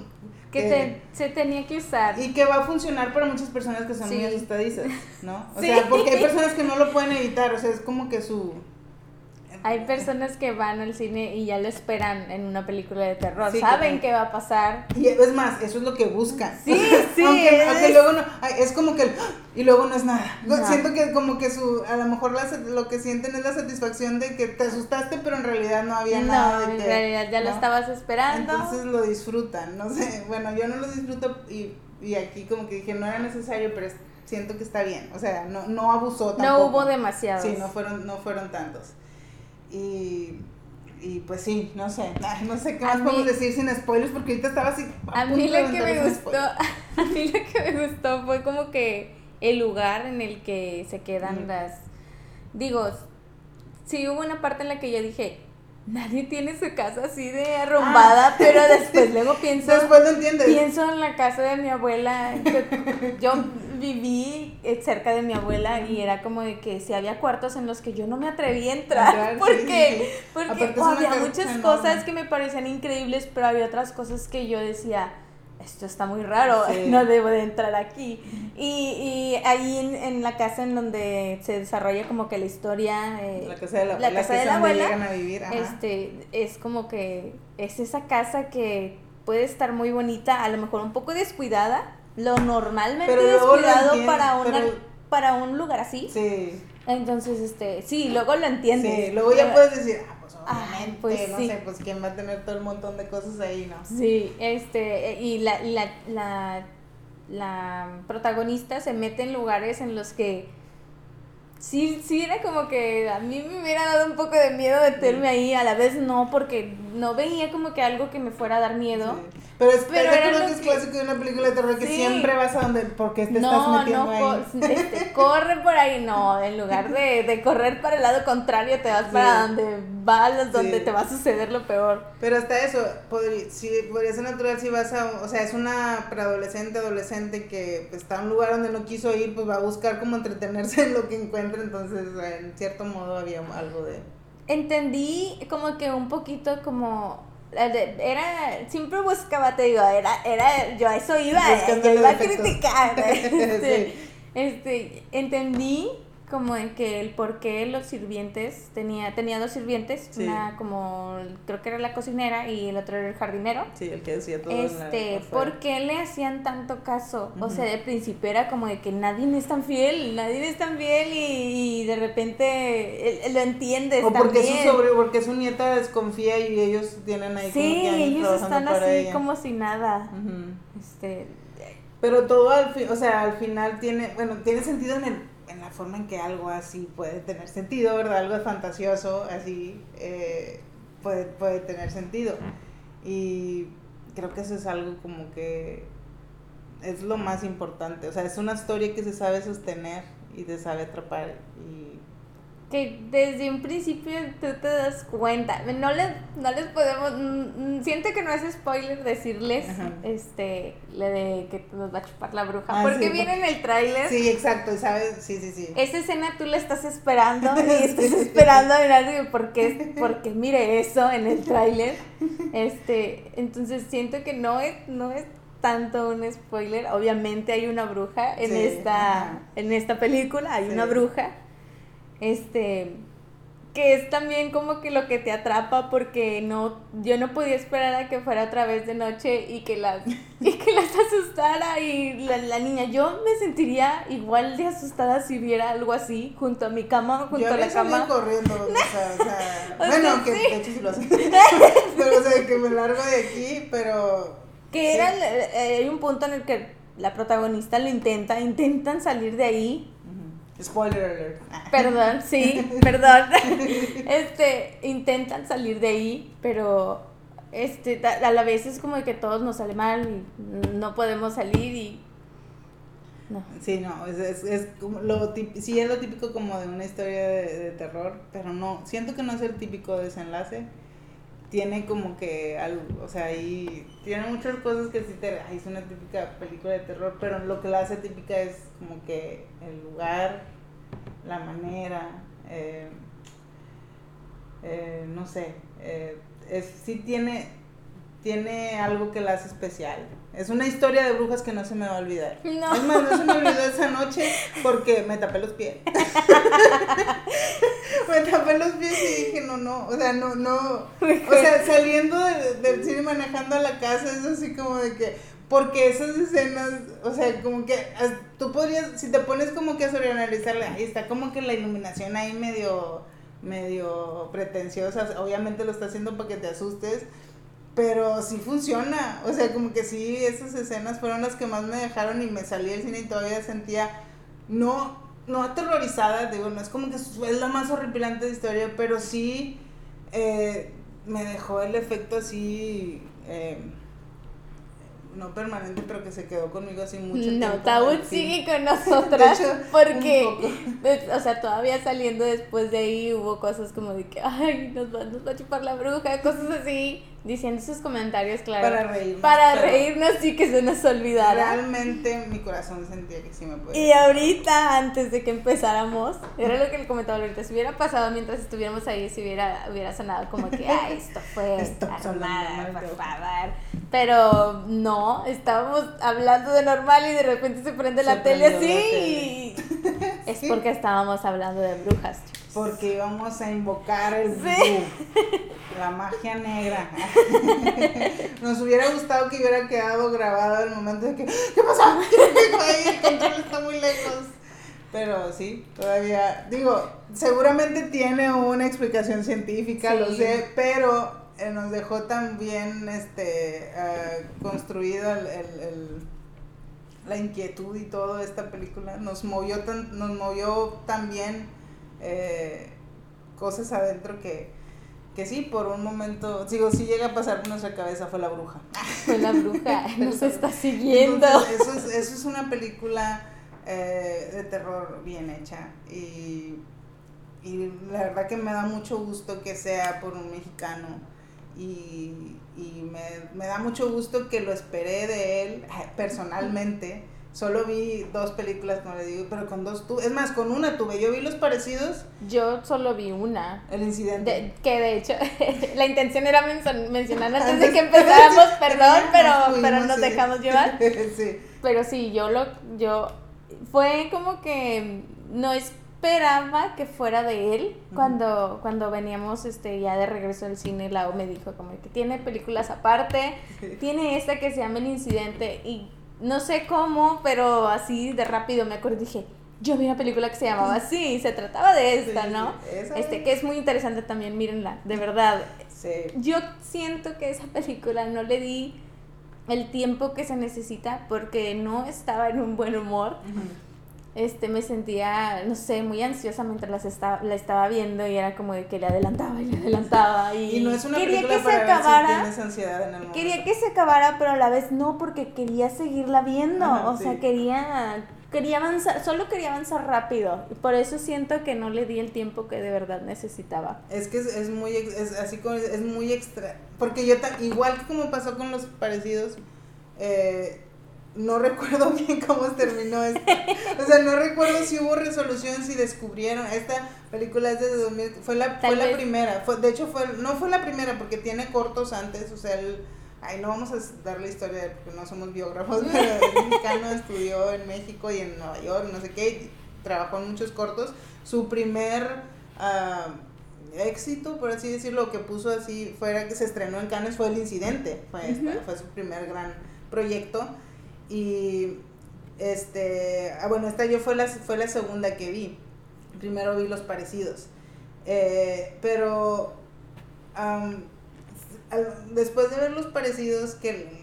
que, se tenía que usar. Y que va a funcionar para muchas personas que son muy asustadizas, ¿no? O sea, porque hay personas que no lo pueden evitar, o sea, es como que su... Hay personas que van al cine y ya lo esperan en una película de terror. Saben qué va a pasar. Y es más, eso es lo que buscan. Sí, sí. aunque, luego no, es como que y luego no es nada. Siento que como que su, a lo mejor lo que sienten es la satisfacción de que te asustaste, pero en realidad no había nada. De en realidad ya lo estabas esperando. Entonces lo disfrutan, no sé. Bueno, yo no lo disfruto y, y aquí como que dije, no era necesario, pero siento que está bien. O sea, no, no abusó tampoco. No hubo demasiados. Sí, no fueron, no fueron tantos. Y, y pues sí, no sé, no sé qué más podemos decir sin spoilers porque ahorita estaba así. A, mí lo que me gustó, a mí lo que me gustó fue como que el lugar en el que se quedan las, digo, sí hubo una parte en la que yo dije, nadie tiene su casa así de arrumbada, ah. pero después luego pienso, después lo entiendes. pienso en la casa de mi abuela, yo viví cerca de mi abuela y era como de que si había cuartos en los que yo no me atreví a entrar porque, porque había muchas cosas que me parecían increíbles, pero había otras cosas que yo decía, esto está muy raro, no debo de entrar aquí. Y, y ahí en, la casa en donde se desarrolla como que la historia, eh, la casa de la, la casa de la abuela, a vivir, este, es como que es esa casa que puede estar muy bonita, a lo mejor un poco descuidada, lo normalmente descuidado para una para un lugar así. Sí. Entonces, este, sí, luego lo entiendes. Sí, luego ya puedes decir, ah, pues obviamente, no sé, pues quién va a tener todo el montón de cosas ahí, ¿no? Sí, este, y la, la, la, la protagonista se mete en lugares en los que sí, sí era como que a mí me hubiera dado un poco de miedo meterme ahí, a la vez no, porque no veía como que algo que me fuera a dar miedo. Pero, es, pero era que es clásico de una película de terror que siempre vas a donde, porque te estás metiendo no, ahí. Este, corre por ahí, no, en lugar de, de, correr para el lado contrario, te vas para donde vas, donde te va a suceder lo peor. Pero hasta eso, podría, sí, podría ser natural si vas a, o sea, es una preadolescente, adolescente que está en un lugar donde no quiso ir, pues va a buscar como entretenerse en lo que encuentra, entonces en cierto modo había algo de... Entendí como que un poquito como era siempre buscaba te digo era era yo a eso iba yo iba a criticar este, este entendí como en que el por qué los sirvientes, tenía, tenía dos sirvientes, una como, creo que era la cocinera y el otro era el jardinero. Sí, el que decía todo. Este, ¿por qué le hacían tanto caso? O sea, de principio era como de que nadie es tan fiel, nadie es tan fiel y, de repente lo entiendes O porque su, sobre, porque su nieta desconfía y ellos tienen ahí Sí, ellos están así como si nada. Este... Pero todo al fin, o sea, al final tiene, bueno, tiene sentido en el en la forma en que algo así puede tener sentido, ¿verdad? Algo fantasioso así eh, puede, puede tener sentido. Y creo que eso es algo como que es lo más importante. O sea, es una historia que se sabe sostener y se sabe atrapar y que desde un principio tú te das cuenta. No les, no les podemos. Mm, mm, siento que no es spoiler decirles este le de que nos va a chupar la bruja. Ah, porque viene en el tráiler. Sí, exacto, ¿sabes? Sí, sí, sí. Esa escena tú la estás esperando y estás esperando a ver porque, porque mire eso en el tráiler. Este, entonces siento que no es, no es tanto un spoiler. Obviamente hay una bruja en esta, en esta película, hay una bruja este, que es también como que lo que te atrapa porque no yo no podía esperar a que fuera otra vez de noche y que las y que las asustara y la, niña yo me sentiría igual de asustada si viera algo así junto a mi cama junto a la cama. corriendo o sea, o sea, bueno que de hecho sí lo hace pero o sea que me largo de aquí pero que era eh, hay un punto en el que la protagonista lo intenta intentan salir de ahí Spoiler alert. Perdón, sí, perdón. Este, intentan salir de ahí, pero este, a la vez es como que todos nos sale mal y no podemos salir y no. Sí, no, es, es, es como lo sí es lo típico como de una historia de, terror, pero no, siento que no es el típico desenlace. Tiene como que algo, o sea, ahí tiene muchas cosas que sí te, es una típica película de terror, pero lo que la hace típica es como que el lugar, la manera, eh, eh, no sé, eh, sí tiene, tiene algo que la hace especial. Es una historia de brujas que no se me va a olvidar. No. Es más, no se me olvidó esa noche porque me tapé los pies. me tapé los pies y dije, no, no, o sea, no, no. O sea, saliendo del, cine manejando a la casa es así como de que, porque esas escenas, o sea, como que tú podrías, si te pones como que a sobreanalizarla, ahí está como que la iluminación ahí medio, medio pretenciosa, obviamente lo está haciendo para que te asustes pero sí funciona, o sea, como que sí, esas escenas fueron las que más me dejaron y me salí del cine y todavía sentía, no, no aterrorizada, digo, no es como que es la más horripilante de historia, pero sí eh, me dejó el efecto así... Eh, no permanente, pero que se quedó conmigo así mucho tiempo. No, Taúd sigue con nosotras porque, o sea, todavía saliendo después de ahí hubo cosas como de que, ay, nos va, nos va a chupar la bruja, cosas así diciendo sus comentarios, claro. Para reírnos. Para reírnos y que se nos olvidara. Realmente mi corazón sentía que sí me podía. Y ahorita, antes de que empezáramos, era lo que le comentaba ahorita, si hubiera pasado mientras estuviéramos ahí, si hubiera, hubiera sonado como que, ay, esto fue esto armada, por favor. Pero no, estábamos hablando de normal y de repente se prende la tele así. Es porque estábamos hablando de brujas. Porque íbamos a invocar el la magia negra. Nos hubiera gustado que hubiera quedado grabado el momento de que, ¿qué pasó? El control está muy lejos. Pero sí, todavía, digo, seguramente tiene una explicación científica, lo sé, pero eh, nos dejó tan bien este, uh, construido el, el, la inquietud y todo esta película. Nos movió tan, nos movió tan bien eh, cosas adentro que, que sí, por un momento, digo, si llega a pasar por nuestra cabeza fue la bruja. Fue la bruja, nos está siguiendo. eso, es, eso es una película eh, de terror bien hecha y, y la verdad que me da mucho gusto que sea por un mexicano y, y me, me da mucho gusto que lo esperé de él personalmente Solo vi dos películas, como le digo, pero con dos tuve. Es más, con una tuve. Yo vi los parecidos. Yo solo vi una. El incidente. que de hecho, la intención era mencionar antes de que empezáramos, perdón, pero, pero nos dejamos llevar. sí. Pero sí, yo lo. yo Fue como que no esperaba que fuera de él. Cuando, cuando veníamos este, ya de regreso del cine, Lau me dijo como que tiene películas aparte. Tiene esta que se llama El Incidente. Y no sé cómo, pero así de rápido me acuerdo y dije, yo vi una película que se llamaba así, se trataba de esta, ¿no? este, que es muy interesante también, mírenla, de verdad. Yo siento que esa película no le di el tiempo que se necesita porque no estaba en un buen humor este, me sentía, no sé, muy ansiosa mientras las estaba, la estaba viendo y era como de que le adelantaba y le adelantaba. Y, no es una quería que se acabara. en quería que se acabara, pero a la vez no, porque quería seguirla viendo. o sea, quería, quería avanzar, solo quería avanzar rápido. Y por eso siento que no le di el tiempo que de verdad necesitaba. Es que es, es muy, es, así como, es muy extra. Porque yo, igual como pasó con los parecidos, eh no recuerdo bien cómo terminó esto. O sea, no recuerdo si hubo resolución, si descubrieron. Esta película es de 2000, fue la, fue la primera. Fue, de hecho, fue, no fue la primera porque tiene cortos antes. O sea, el, ay, no vamos a dar la historia porque no somos biógrafos, pero el mexicano estudió en México y en Nueva York, no sé qué, trabajó en muchos cortos. Su primer uh, éxito, por así decirlo, que puso así fuera que se estrenó en Cannes fue El Incidente. Fue, fue su primer gran proyecto. Y este, ah, bueno, esta yo fue la, fue la segunda que vi. Primero vi los parecidos. Eh, pero después de ver los parecidos, que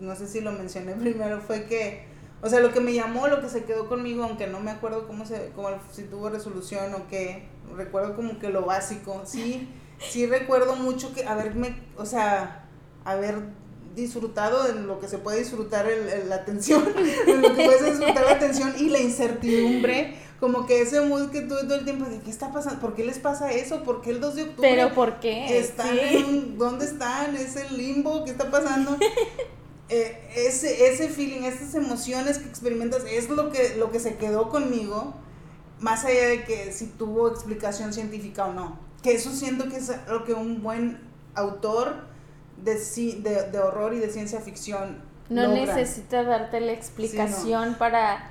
no sé si lo mencioné primero, fue que, o sea, lo que me llamó, lo que se quedó conmigo, aunque no me acuerdo cómo se, cómo, si tuvo resolución o qué, recuerdo como que lo básico, sí, sí recuerdo mucho que haberme, o sea, haber disfrutado en lo que se puede disfrutar el, la atención, en lo que puedes disfrutar la atención y la incertidumbre, como que ese mood que tú todo el tiempo de qué está pasando, por qué les pasa eso, por qué el 2 de octubre. Pero por qué. Están en ¿dónde están? Es el limbo, ¿qué está pasando? Eh, ese, ese feeling, esas emociones que experimentas es lo que, lo que se quedó conmigo, más allá de que si tuvo explicación científica o no. Que eso siento que es lo que un buen autor de, de, de horror y de ciencia ficción. No necesita darte la explicación para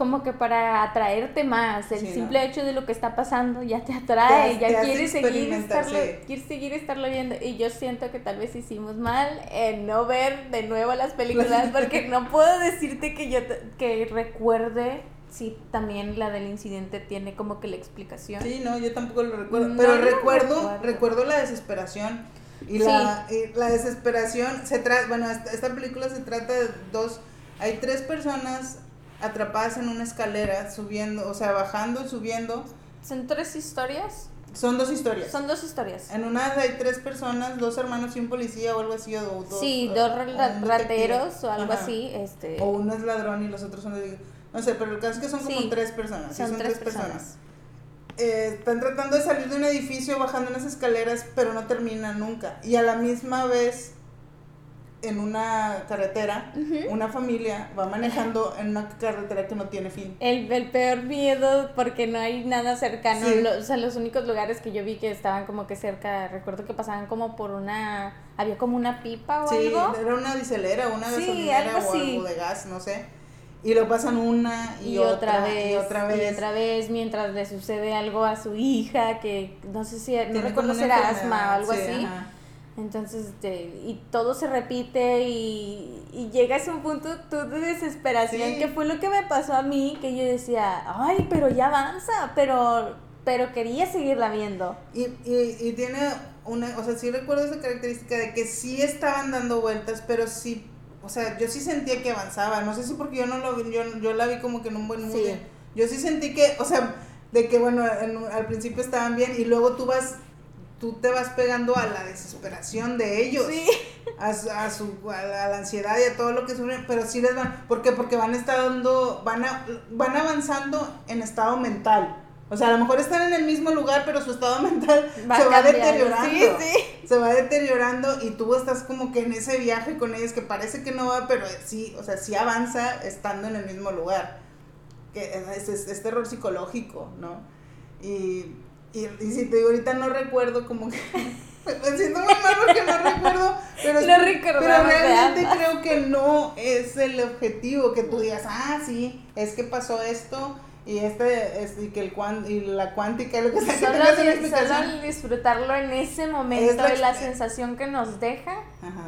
como que para atraerte más, el simple hecho de lo que está pasando ya te atrae, ya quieres seguir estarlo, quieres seguir estarlo viendo. Y yo siento que tal vez hicimos mal en no ver de nuevo las películas porque no puedo decirte que yo que recuerde si también la del incidente tiene como que la explicación. Sí, no, yo tampoco lo recuerdo, pero recuerdo, recuerdo, la desesperación y la, la desesperación se trata, bueno, esta, esta película se trata de dos, hay tres personas atrapadas en una escalera, subiendo, o sea, bajando, subiendo. ¿Son tres historias? Son dos historias. Son dos historias. En una hay tres personas, dos hermanos y un policía o algo así. O dos, sí, dos rateros o algo así. Este... O uno es ladrón y los otros son... No sé, pero el caso es que son como tres personas. Son, tres, personas. Eh, están tratando de salir de un edificio bajando unas escaleras, pero no terminan nunca. Y a la misma vez en una carretera, una familia va manejando en una carretera que no tiene fin. El, el peor miedo porque no hay nada cercano. o sea, los únicos lugares que yo vi que estaban como que cerca, recuerdo que pasaban como por una, había como una pipa o algo. Sí, era una diselera, una gasolinera o algo de gas, no sé. Y lo pasan una y, otra, vez y otra vez y otra vez mientras le sucede algo a su hija que no sé si no recuerdo si era asma o algo así. Entonces, este, y todo se repite y, y llegas a un punto tú de desesperación, que fue lo que me pasó a mí, que yo decía, ay, pero ya avanza, pero, pero quería seguirla viendo. Y, y, y tiene una, o sea, sí recuerdo esa característica de que sí estaban dando vueltas, pero sí, o sea, yo sí sentía que avanzaba, no sé si porque yo no lo vi, yo, yo la vi como que en un buen mood. Yo sí sentí que, o sea, de que bueno, al principio estaban bien y luego tú vas tú te vas pegando a la desesperación de ellos, a, a, su, a, la ansiedad y a todo lo que sufren, pero sí les van, ¿por qué? Porque van estando, van, a, van avanzando en estado mental. O sea, a lo mejor están en el mismo lugar, pero su estado mental se va deteriorando. Sí, sí. Se va deteriorando y tú estás como que en ese viaje con ellos que parece que no va, pero sí, o sea, sí avanza estando en el mismo lugar. Que es, es, es terror psicológico, ¿no? Y y, y si te digo, ahorita no recuerdo como que... Me siento muy mal porque no recuerdo, pero, no pero realmente creo que no es el objetivo, que tú digas, ah, sí, es que pasó esto y este es, y que el y la cuántica y lo que sea solo, que solo disfrutarlo en ese momento y la sensación que nos deja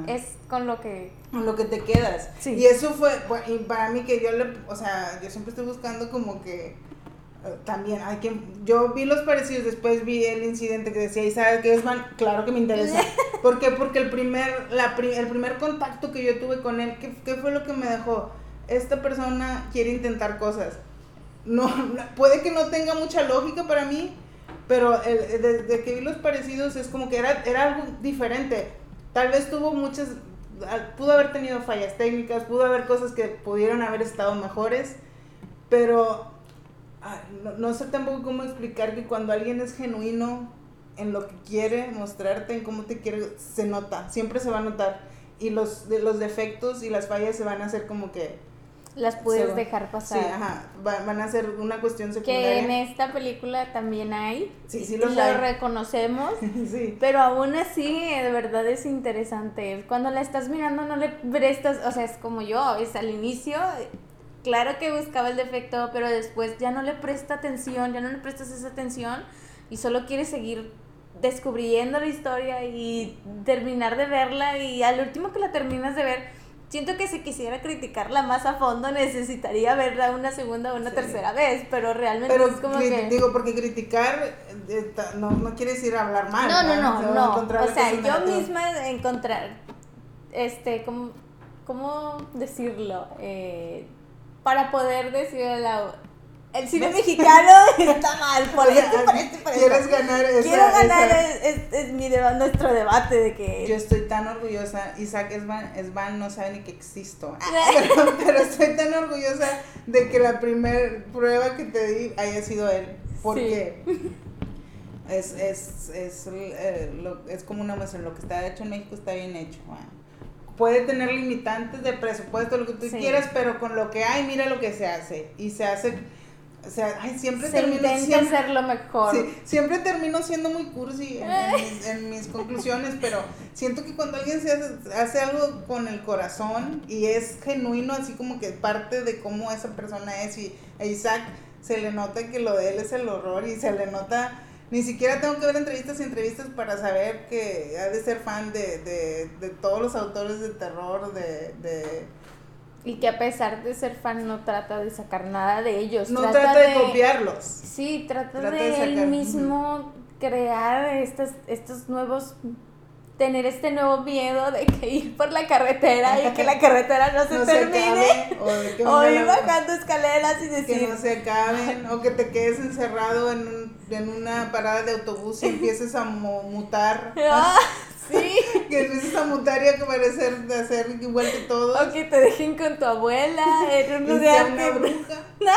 es con lo que con lo que te quedas. Y eso fue y para mí que yo le o sea yo siempre estoy buscando como que también hay que yo vi los parecidos después vi el incidente que decía y sabes que es claro que me interesa ¿por qué? porque el primer la el primer contacto que yo tuve con él ¿qué, ¿qué, fue lo que me dejó? esta persona quiere intentar cosas no puede que no tenga mucha lógica para mí pero desde que vi los parecidos es como que era era algo diferente tal vez tuvo muchas pudo haber tenido fallas técnicas pudo haber cosas que pudieron haber estado mejores pero no, sé tampoco cómo explicar que cuando alguien es genuino en lo que quiere mostrarte, en cómo te quiere, se nota, siempre se va a notar. Y los, de, los defectos y las fallas se van a hacer como que... Las puedes dejar pasar. Sí, ajá, van a ser una cuestión secundaria. Que en esta película también hay. Sí, sí lo reconocemos. sí. Pero aún así, de verdad es interesante. Cuando la estás mirando no le prestas, o sea, es como yo, es al inicio claro que buscaba el defecto, pero después ya no le presta atención, ya no le prestas esa atención y solo quiere seguir descubriendo la historia y terminar de verla y al último que la terminas de ver, siento que si quisiera criticarla más a fondo necesitaría verla una segunda o una tercera vez, pero realmente es como que... Digo, porque criticar eh, no, no quiere decir hablar mal. No, no, no, no. O sea, yo misma encontrar, este, ¿cómo, cómo decirlo? Eh, para poder decir el cine mexicano está mal por esto, por esto, por Quieres ganar esa, Quiero ganar, Es, es, mi nuestro debate de que... Yo estoy tan orgullosa, Isaac Esban, no sabe ni que existo, pero, estoy tan orgullosa de que la primera prueba que te di haya sido él, porque... Es, es, es, eh, es como una muestra, lo que está hecho en México está bien hecho. Bueno puede tener limitantes de presupuesto, lo que tú quieras, pero con lo que hay, mira lo que se hace. Y se hace, o sea, ay, siempre Se termino siempre, hacer lo mejor. sí, siempre termino siendo muy cursi en, en mis, en mis conclusiones, pero siento que cuando alguien se hace, hace algo con el corazón y es genuino, así como que parte de cómo esa persona es, y a Isaac se le nota que lo de él es el horror y se le nota, ni siquiera tengo que ver entrevistas y entrevistas para saber que ha de ser fan de, de, de todos los autores de terror, de... de Y que a pesar de ser fan no trata de sacar nada de ellos. no trata, de, copiarlos. Sí, trata, Trata de, de él mismo crear estos, estos nuevos tener este nuevo miedo de que ir por la carretera y que la carretera no se No se termine acabe, o de que o ir bajando escaleras y que decir no se acaben o que te quedes encerrado en, un- en una parada de autobús y empieces a mu- mutar. Ah, sí. Que empieces a mutar y a parecer de hacer igual que todos. O que te dejen con tu abuela en un lugar una bruja.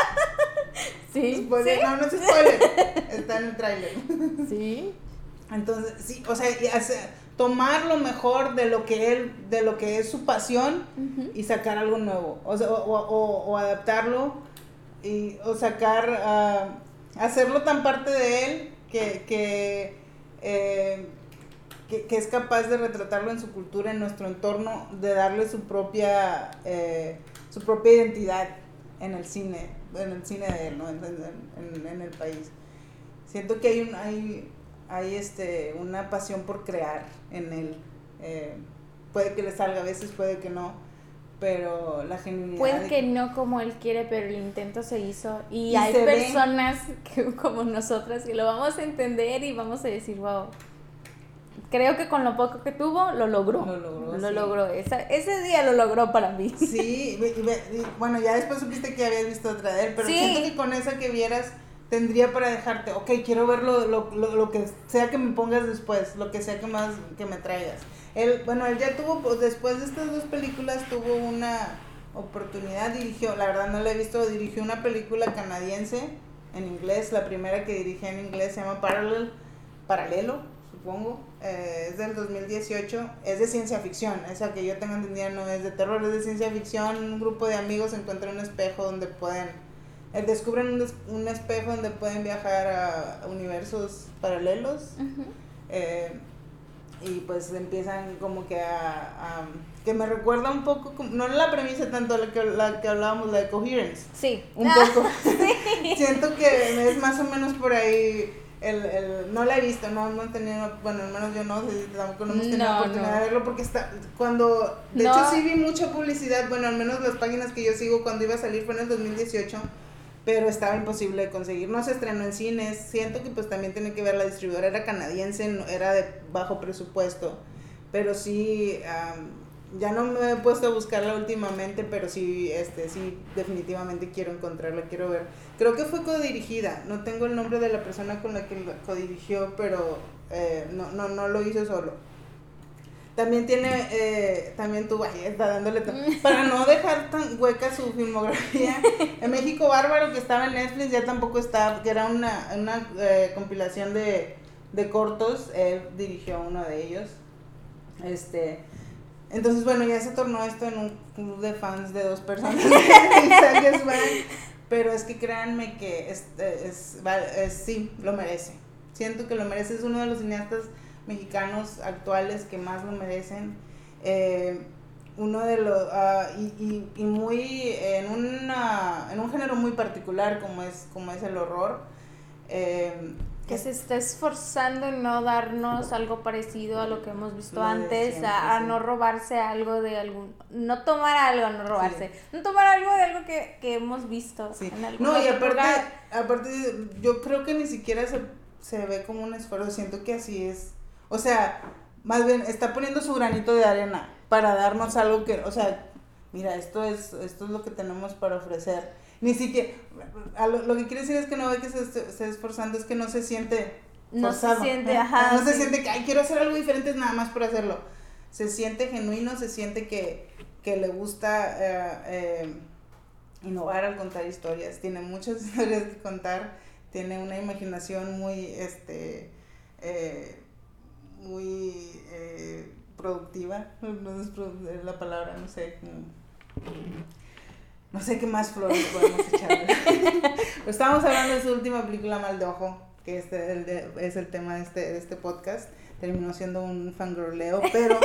Sí no no es spoiler. Está en el tráiler. Sí. Entonces sí o sea tomar lo mejor de lo que él de lo que es su pasión y sacar algo nuevo. O, sea, o, o- o adaptarlo y, o sacar ah, hacerlo tan parte de él que eh, que que es capaz de retratarlo en su cultura en nuestro entorno de darle su propia eh, su propia identidad en el cine en el cine de él ¿no? en el país. Siento que hay un hay hay este una pasión por crear en él. Eh, puede que le salga a veces puede que no pero la genuinidad Puede que no como él quiere, pero el intento se hizo. Y, Y hay personas que, como nosotras que lo vamos a entender y vamos a decir, wow. Creo que con lo poco que tuvo, lo logró. Lo logró, Lo sí. logró. Esa- ese día lo logró para mí. Sí, y ve- y bueno, ya después supiste que habías visto otra de él, pero Sí. siento que con esa que vieras tendría para dejarte, ok, quiero ver lo, lo, lo, lo que sea que me pongas después, lo que sea que más que me traigas. Él, bueno, él ya tuvo, pues, después de estas dos películas, tuvo una oportunidad, dirigió, la verdad no la he visto, dirigió una película canadiense en inglés, la primera que dirigí en inglés se llama Parallel, Paralelo, supongo, eh, es del 2018, es de ciencia ficción, esa que yo tengo entendida no es de terror, es de ciencia ficción, un grupo de amigos encuentra un espejo donde pueden, eh, descubren un, un espejo donde pueden viajar a universos paralelos, eh, y pues empiezan como que a, a- que me recuerda un poco, no la premisa tanto la que, la que hablábamos, la de Coherence, Sí. un poco. Siento que es más o menos por ahí. El, el, no la he visto, no hemos tenido, bueno, al menos yo no, tampoco no hemos tenido No, oportunidad no. de verlo porque está, cuando, de No. hecho sí vi mucha publicidad, bueno, al menos las páginas que yo sigo cuando iba a salir fue en el 2018, pero estaba imposible de conseguir, no se estrenó en cines, siento que pues también tiene que ver la distribuidora, era canadiense, era de bajo presupuesto, pero sí, am, ya no me he puesto a buscarla últimamente, pero sí, este, sí, definitivamente quiero encontrarla, quiero ver. Creo que fue codirigida, no tengo el nombre de la persona con la que codirigió, pero eh, no, no, no lo hizo solo. También tiene, eh, también tuvo, ahí está dándole, to- para no dejar tan hueca su filmografía, en México Bárbaro, que estaba en Netflix, ya tampoco está, que era una, una eh, compilación de, de cortos, él dirigió uno de ellos. Este, entonces, bueno, ya se tornó esto en un club de fans de dos personas. Es pero es que créanme que es, es, va- es- sí, lo merece. Siento que lo merece. Es uno de los cineastas mexicanos actuales que más lo merecen. Eh, uno de los. ah, y, y, y muy. En, una, en un género muy particular como es, como es el horror. Eh, Que se está esforzando en no darnos algo parecido a lo que hemos visto antes, siempre, a, a sí. no robarse algo de algún, no tomar algo, no robarse, no tomar algo de algo que, que hemos visto Sí. en algún No, y aparte, lugar. aparte, yo creo que ni siquiera se, se ve como un esfuerzo, siento que así es. O sea, más bien está poniendo su granito de arena para darnos algo que, o sea, mira, esto es, esto es lo que tenemos para ofrecer. Ni siquiera, a lo, lo que quiere decir es que no ve que se esté, esté esforzando, es que no se siente No se siente, ¿no? ajá, No se siente que, ay, quiero hacer algo diferente nada más por hacerlo. Se siente genuino, se siente que, que le gusta eh, eh, innovar al contar historias. Tiene muchas historias que contar, tiene una imaginación muy, este, eh, muy eh, productiva. No es es la palabra, no sé. como- no sé qué más flores podemos echarle. estábamos hablando de su última película, Mal de Ojo, que este es el tema de este, de este podcast. Terminó siendo un fangirleo, pero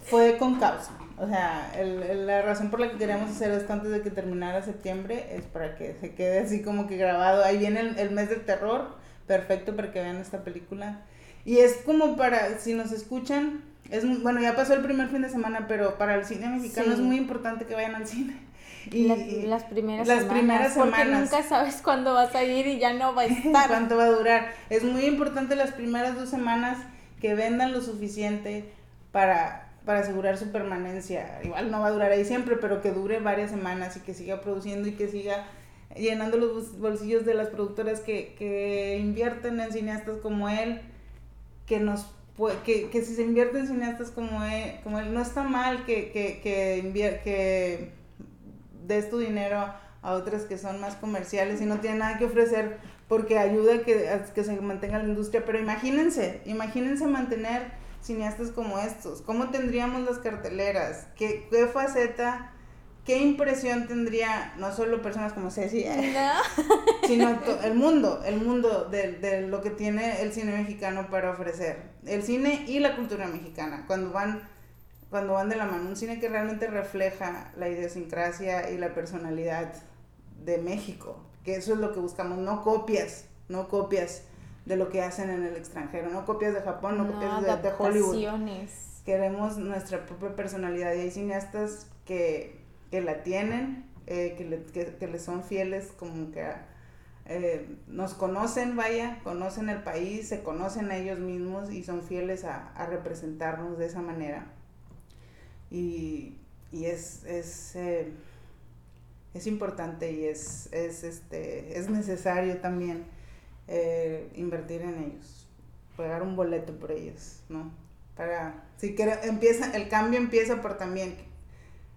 fue con causa. O sea, el, la razón por la que queríamos hacer esto antes de que terminara septiembre es para que se quede así como que grabado. Ahí viene el, el mes del terror, perfecto para que vean esta película. Y es como para, si nos escuchan, es bueno, ya pasó el primer fin de semana, pero para el cine mexicano es muy importante que vayan al cine. Y las primeras las semanas, primeras semanas. Porque nunca sabes cuándo vas a ir y ya no va a estar. ¿Cuánto va a durar? Es muy importante las primeras dos semanas que vendan lo suficiente para, para asegurar su permanencia. Igual no va a durar ahí siempre, pero que dure varias semanas y que siga produciendo y que siga llenando los bolsillos de las productoras que, que invierten en cineastas como él, que nos que, que si se invierte en cineastas como él, como él no está mal que, que, que, que des tu dinero a otras que son más comerciales y no tienen nada que ofrecer porque ayuda a que, que se mantenga la industria. Pero imagínense, imagínense mantener cineastas como estos. ¿Cómo tendríamos las carteleras? ¿Qué, qué faceta? ¿Qué impresión tendría no solo personas como Ceci, sino el mundo, el mundo de, de, lo que tiene el cine mexicano para ofrecer? El cine y la cultura mexicana, cuando van cuando van de la mano, un cine que realmente refleja la idiosincrasia y la personalidad de México, que eso es lo que buscamos, no copias, no copias de lo que hacen en el extranjero, no copias de Japón, no, copias de, de, Hollywood. Queremos nuestra propia personalidad y hay cineastas que, que la tienen, eh, que, le, son fieles, como que eh, nos conocen, vaya, conocen el país, se conocen a ellos mismos y son fieles a, representarnos de esa manera y, es, es, eh, es importante y es, es, este, es necesario también invertir en ellos, pagar un boleto por ellos, ¿no? Para, si quiere, empieza, el cambio empieza por también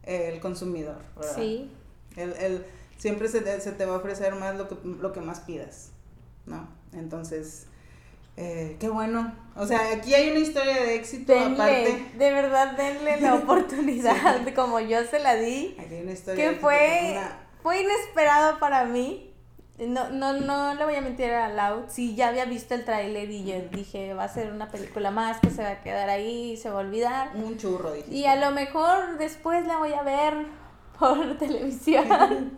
el consumidor, ¿verdad? Sí. El, el, siempre se, se, te va a ofrecer más lo que, lo que más pidas, ¿no? Entonces, eh, qué bueno. O sea, aquí hay una historia de éxito aparte. De verdad, denle la oportunidad, como yo se la di. Aquí hay una historia que fue, fue inesperado para mí. No, no, no le voy a mentir a Loud. Sí, ya había visto el tráiler y yo dije, va a ser una película más que se va a quedar ahí y se va a olvidar. Un churro, dije. Y a lo mejor después la voy a ver por televisión.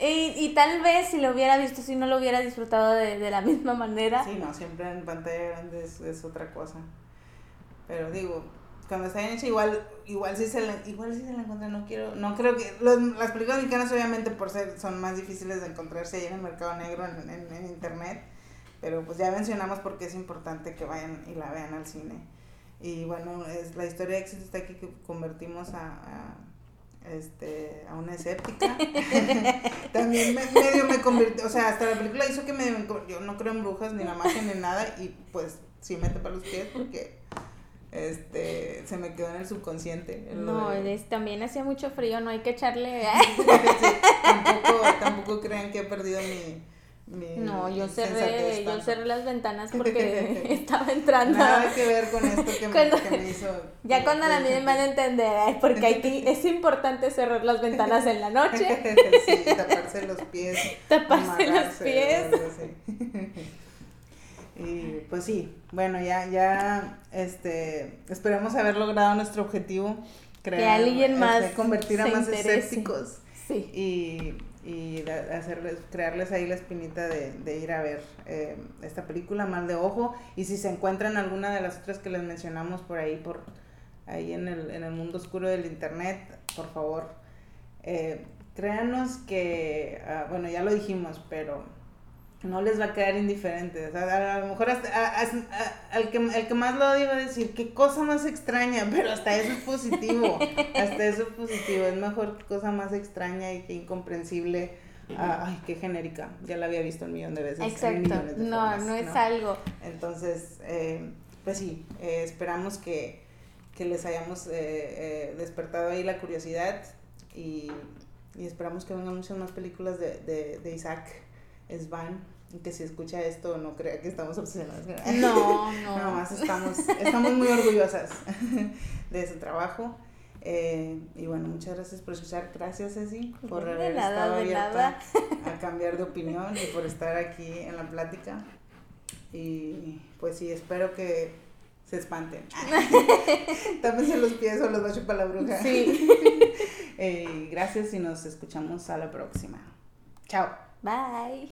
y, y tal vez si lo hubiera visto, si no lo hubiera disfrutado de, de la misma manera. Sí, no, siempre en pantalla grande es, es, otra cosa. Pero digo, cuando está bien hecha, igual, igual sí se la, igual sí se la encontré, no quiero, no creo que, los, las películas mexicanas obviamente por ser, son más difíciles de encontrarse ahí en el mercado negro, en, en, en internet, pero pues ya mencionamos por qué es importante que vayan y la vean al cine. Y bueno, es, la historia de éxito está aquí que convertimos a este, a una escéptica. También medio me convirtió, o sea, hasta la película hizo que me, yo no creo en brujas ni la magia ni nada y pues sí me para los pies porque este se me quedó en el subconsciente. no, también hacía mucho frío, no hay que echarle. tampoco, tampoco crean que he perdido mi no, yo cerré, yo cerré las ventanas porque estaba entrando. Nada que ver con esto que, me, hizo. Ya cuando la me van a entender, porque hay que, es importante cerrar las ventanas en la noche. sí, taparse los pies. Taparse los pies. Pues sí, bueno, ya, ya, este, esperamos haber logrado nuestro objetivo. Crear, que alguien este, convertir a más escépticos. Sí. Y y hacerles, crearles ahí la espinita de, de ir a ver eh, esta película, Mal de Ojo, y si se encuentran alguna de las otras que les mencionamos por ahí, por ahí en el, en el mundo oscuro del internet, por favor, eh, créanos que, ah, bueno, ya lo dijimos, pero no les va a quedar indiferente. a, lo mejor hasta, al que, el que más lo odia va a decir, qué cosa más extraña, pero hasta eso es positivo. hasta eso es positivo. Es mejor que cosa más extraña y que incomprensible. Ah, ay, qué genérica. Ya la había visto un millón de veces. Exacto. no, no es algo. Entonces, eh, pues sí, eh, esperamos que, que, les hayamos eh, despertado ahí la curiosidad y, y, esperamos que vengan muchas más películas de, de, de Isaac Svan que si escucha esto no crea que estamos obsesionadas. No, no. Nada más estamos, estamos muy orgullosas de su trabajo. Eh, y bueno, muchas gracias por escuchar. Gracias, Ceci, por haber estado abierta a cambiar de opinión y por estar aquí en la plática. Y pues sí, espero que se espanten. Tápense los pies o los va a chupar la bruja. Sí. eh, gracias y nos escuchamos a la próxima. Chao. Bye.